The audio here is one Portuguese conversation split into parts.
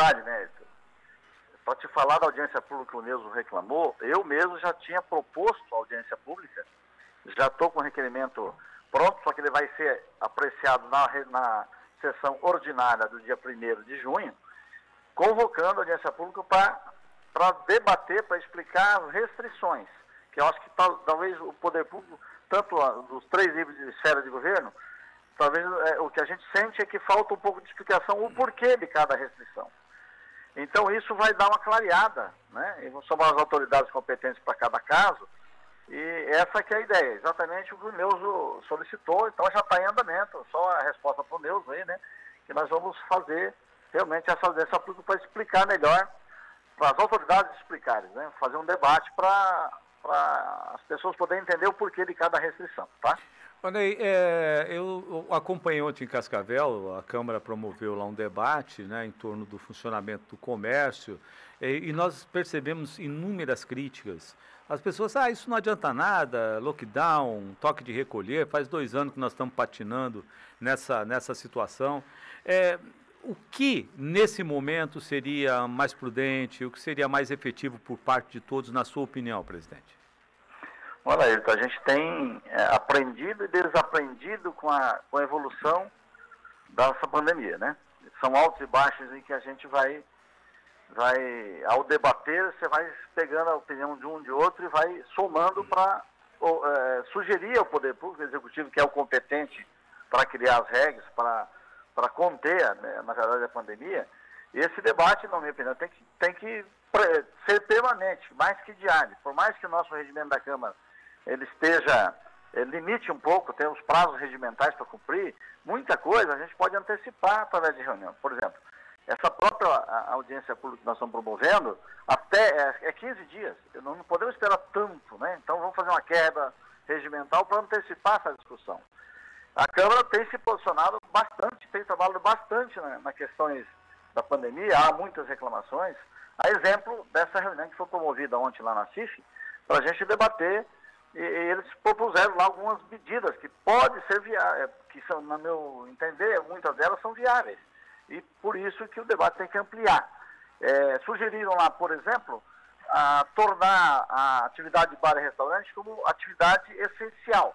verdade, né? Para te falar da audiência pública que o Neuso reclamou, eu mesmo já tinha proposto a audiência pública, já estou com o requerimento pronto, só que ele vai ser apreciado na, na sessão ordinária do dia 1 de junho, convocando a audiência pública para debater, para explicar as restrições, que eu acho que tal, talvez o poder público, tanto dos três níveis de esfera de governo, talvez é, o que a gente sente é que falta um pouco de explicação o porquê de cada restrição. Então isso vai dar uma clareada, né? E somos as autoridades competentes para cada caso, e essa que é a ideia, exatamente o que o Neuso solicitou, então já está em andamento, só a resposta para o Neuso aí, né? Que nós vamos fazer realmente essa audiência pública para explicar melhor, para as autoridades explicarem, né? Fazer um debate para as pessoas poderem entender o porquê de cada restrição, tá? Ney, é, eu acompanhei ontem em Cascavel, a Câmara promoveu lá um debate né, em torno do funcionamento do comércio e, e nós percebemos inúmeras críticas. As pessoas, ah, isso não adianta nada, lockdown, toque de recolher, faz dois anos que nós estamos patinando nessa, nessa situação. É, o que, nesse momento, seria mais prudente, o que seria mais efetivo por parte de todos, na sua opinião, presidente? Olha, Ayrton, a gente tem é, aprendido e desaprendido com a, com a evolução dessa pandemia, né? São altos e baixos em que a gente vai, vai ao debater, você vai pegando a opinião de um de outro e vai somando para é, sugerir ao poder público, executivo, que é o competente para criar as regras, para, para conter, né, na verdade, a pandemia. Esse debate, na minha opinião, tem que, tem que ser permanente, mais que diário. Por mais que o nosso regimento da Câmara ele esteja, ele limite um pouco, tem os prazos regimentais para cumprir, muita coisa a gente pode antecipar através de reunião. Por exemplo, essa própria audiência pública que nós estamos promovendo, até é, é 15 dias. Não, podemos esperar tanto, né? Então vamos fazer uma queda regimental para antecipar essa discussão. A Câmara tem se posicionado bastante, tem trabalhado bastante na, na questões da pandemia, há muitas reclamações. A exemplo dessa reunião que foi promovida ontem lá na CIF, para a gente debater e, eles propuseram lá algumas medidas que podem ser viáveis, é, que são, no meu entender, muitas delas são viáveis. E por isso que o debate tem que ampliar. É, sugeriram lá, por exemplo, a tornar a atividade de bar e restaurante como atividade essencial.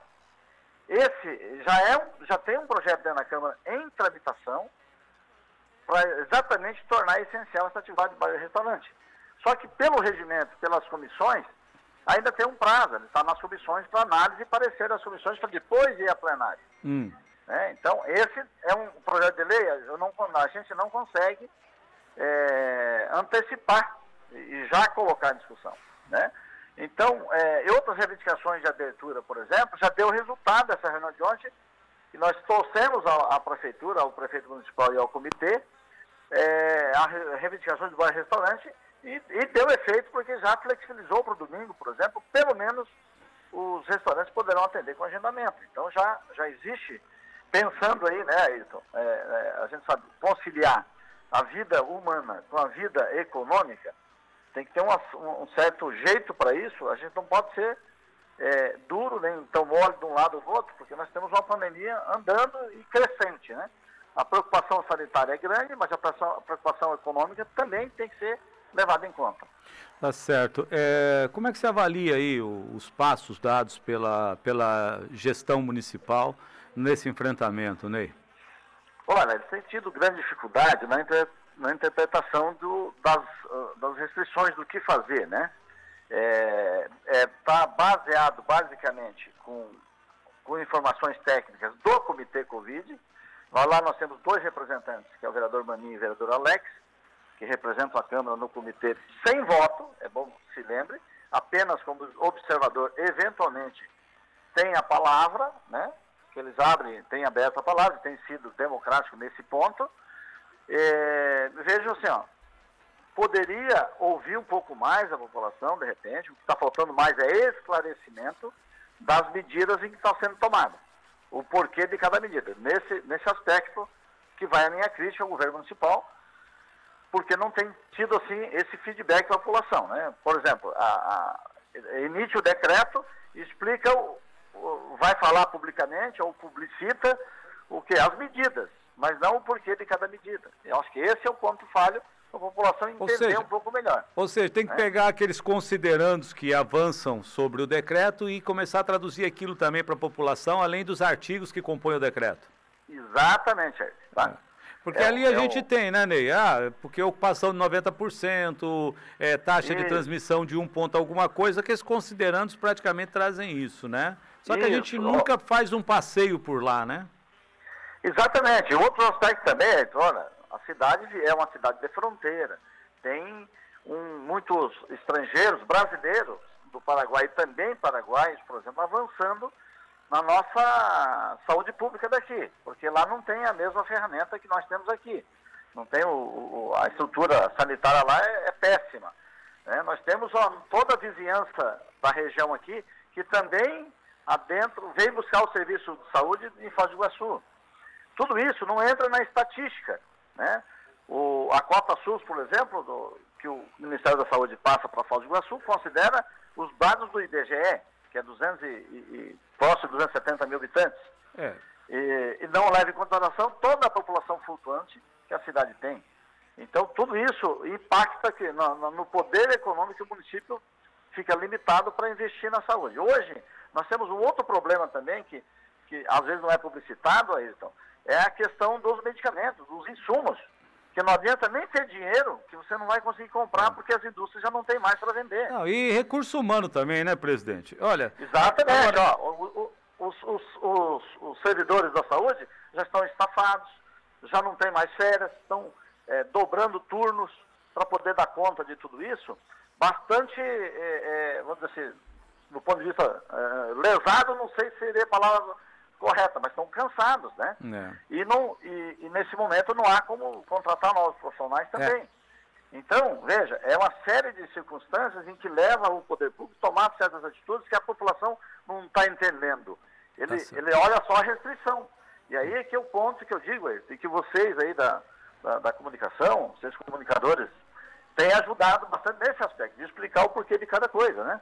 Esse já, é, já tem um projeto dentro da Câmara em tramitação para exatamente tornar essencial essa atividade de bar e restaurante. Só que pelo regimento, pelas comissões, ainda tem um prazo, ele está nas submissões para análise e parecer das submissões para depois ir a plenário. Hum. É, então, esse é um projeto de lei, eu não, a gente não consegue é, antecipar e já colocar em discussão. Né? Então, é, outras reivindicações de abertura, por exemplo, já deu resultado dessa reunião de ontem, e nós trouxemos à, prefeitura, ao prefeito municipal e ao comitê, é, a reivindicação de bar restaurante e, e deu efeito porque já flexibilizou para o domingo, por exemplo, pelo menos os restaurantes poderão atender com agendamento. Então já, já existe, pensando aí, né, Ayrton, é, é, a gente sabe, conciliar a vida humana com a vida econômica, tem que ter um, um certo jeito para isso, a gente não pode ser é, duro, nem tão mole de um lado ou do outro, porque nós temos uma pandemia andando e crescente, né? A preocupação sanitária é grande, mas a preocupação, a preocupação econômica também tem que ser levado em conta. Tá certo. É, como é que você avalia aí os passos dados pela, pela gestão municipal nesse enfrentamento, Ney? Olha, eles têm tido grande dificuldade na, inter, na interpretação do, das, uh, das restrições do que fazer, né? Está é, é, tá baseado basicamente com, com informações técnicas do Comitê Covid. Lá nós temos dois representantes, que é o vereador Maninho e o vereador Alex, que representam a Câmara no comitê sem voto, é bom que se lembre, apenas como observador, eventualmente tem a palavra, né? Que eles abrem, têm aberto a palavra, tem sido democrático nesse ponto. É, vejam assim, ó, poderia ouvir um pouco mais a população, de repente, o que está faltando mais é esclarecimento das medidas em que estão sendo tomadas, o porquê de cada medida. Nesse, nesse aspecto que vai a minha crítica ao governo municipal, porque não tem tido assim esse feedback da população. Né? Por exemplo, a, a, emite o decreto, explica, o, o, vai falar publicamente ou publicita o que as medidas, mas não o porquê de cada medida. Eu acho que esse é o ponto falho a população entender seja, um pouco melhor. Ou seja, tem que né? pegar aqueles considerandos que avançam sobre o decreto e começar a traduzir aquilo também para a população, além dos artigos que compõem o decreto. Exatamente, tá? Porque é, ali a é gente o... tem, né, Ney? Ah, porque ocupação de 90%, é, taxa e... de transmissão de um ponto alguma coisa, que esses considerandos praticamente trazem isso, né? Só que isso. a gente nunca faz um passeio por lá, né? Exatamente. Outro aspecto também é, olha, a cidade é uma cidade de fronteira. Tem um, muitos estrangeiros, brasileiros do Paraguai e também paraguaios, por exemplo, avançando na nossa saúde pública daqui, porque lá não tem a mesma ferramenta que nós temos aqui. Não tem o, o a estrutura sanitária lá é, é péssima. Né? Nós temos ó, toda a vizinhança da região aqui que também adentro veio buscar o serviço de saúde em Foz do Iguaçu. Tudo isso não entra na estatística. Né? O, a cota SUS, por exemplo, do, que o Ministério da Saúde passa para Foz do Iguaçu, considera os dados do IBGE, que é 200 e, e, próximo de 270 mil habitantes, é. e, e, não leva em consideração toda a população flutuante que a cidade tem. Então, tudo isso impacta que, no, no poder econômico que o município fica limitado para investir na saúde. Hoje, nós temos um outro problema também, que, que às vezes não é publicitado, Ayrton, é a questão dos medicamentos, dos insumos. Que não adianta nem ter dinheiro que você não vai conseguir comprar porque as indústrias já não têm mais para vender. Não, e recurso humano também, né, presidente? Olha. Exatamente. Agora... Ó, os, os, os, os, servidores da saúde já estão estafados, já não tem mais férias, estão é, dobrando turnos para poder dar conta de tudo isso. Bastante, é, é, vamos dizer assim, do ponto de vista é, lesado, não sei se seria a palavra correta, mas estão cansados, né? É. E, não, e, e, nesse momento não há como contratar novos profissionais também. É. Então, veja, é uma série de circunstâncias em que leva o poder público a tomar certas atitudes que a população não está entendendo. Ele, tá ele olha só a restrição. E aí é que é o ponto que eu digo, e que vocês aí da, da, da comunicação, vocês comunicadores, têm ajudado bastante nesse aspecto, de explicar o porquê de cada coisa, né?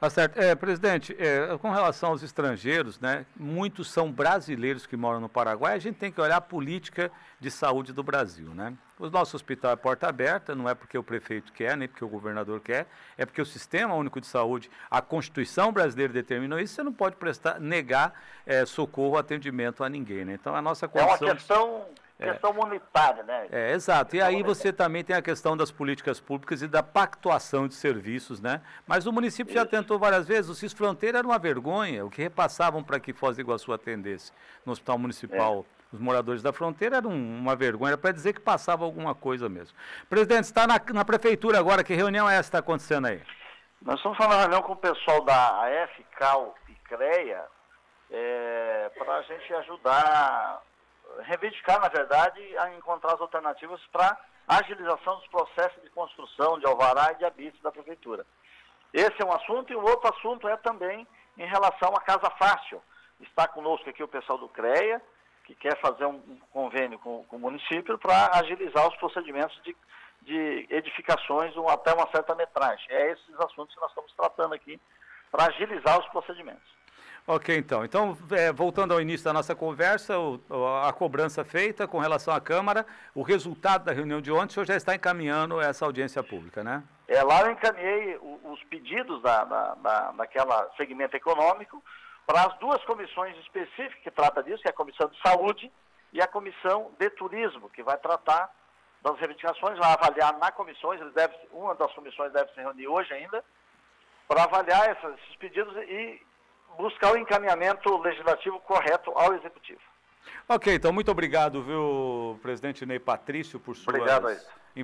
Tá certo. É, presidente, é, com relação aos estrangeiros, né, muitos são brasileiros que moram no Paraguai, a gente tem que olhar a política de saúde do Brasil. Né? O nosso hospital é porta aberta, não é porque o prefeito quer, nem porque o governador quer, é porque o Sistema Único de Saúde, a Constituição brasileira determinou isso, você não pode prestar, negar é, socorro, atendimento a ninguém. Né? Então, a nossa condição... É uma questão é. questão monetária, né? É, exato. E aí você também tem a questão das políticas públicas e da pactuação de serviços, né? Mas o município Isso. já tentou várias vezes, o CIS Fronteira era uma vergonha, o que repassavam para que Foz do Iguaçu atendesse no hospital municipal. É. Os moradores da fronteira era um, uma vergonha, para dizer que passava alguma coisa mesmo. Presidente, está na, na prefeitura agora, que reunião é essa que está acontecendo aí? Nós estamos falando reunião com o pessoal da AF, CAL e CREA, é, para a gente ajudar reivindicar, na verdade, a encontrar as alternativas para agilização dos processos de construção de alvará e de habite da prefeitura. Esse é um assunto e o outro assunto é também em relação à Casa Fácil. Está conosco aqui o pessoal do CREA, que quer fazer um convênio com, com o município para agilizar os procedimentos de, de edificações até uma certa metragem. É esses assuntos que nós estamos tratando aqui para agilizar os procedimentos. Ok, então. Então, é, voltando ao início da nossa conversa, o, a cobrança feita com relação à Câmara, o resultado da reunião de ontem, o senhor já está encaminhando essa audiência pública, né? É, lá eu encaminhei os pedidos da, da, da, daquela segmento econômico para as duas comissões específicas que trata disso, que é a Comissão de Saúde e a Comissão de Turismo, que vai tratar das reivindicações, vai avaliar na comissões, eles devem, uma das comissões deve se reunir hoje ainda, para avaliar esses pedidos e buscar o encaminhamento legislativo correto ao Executivo. Ok, então muito obrigado, viu, presidente Ney Patrício, por suas... Obrigado,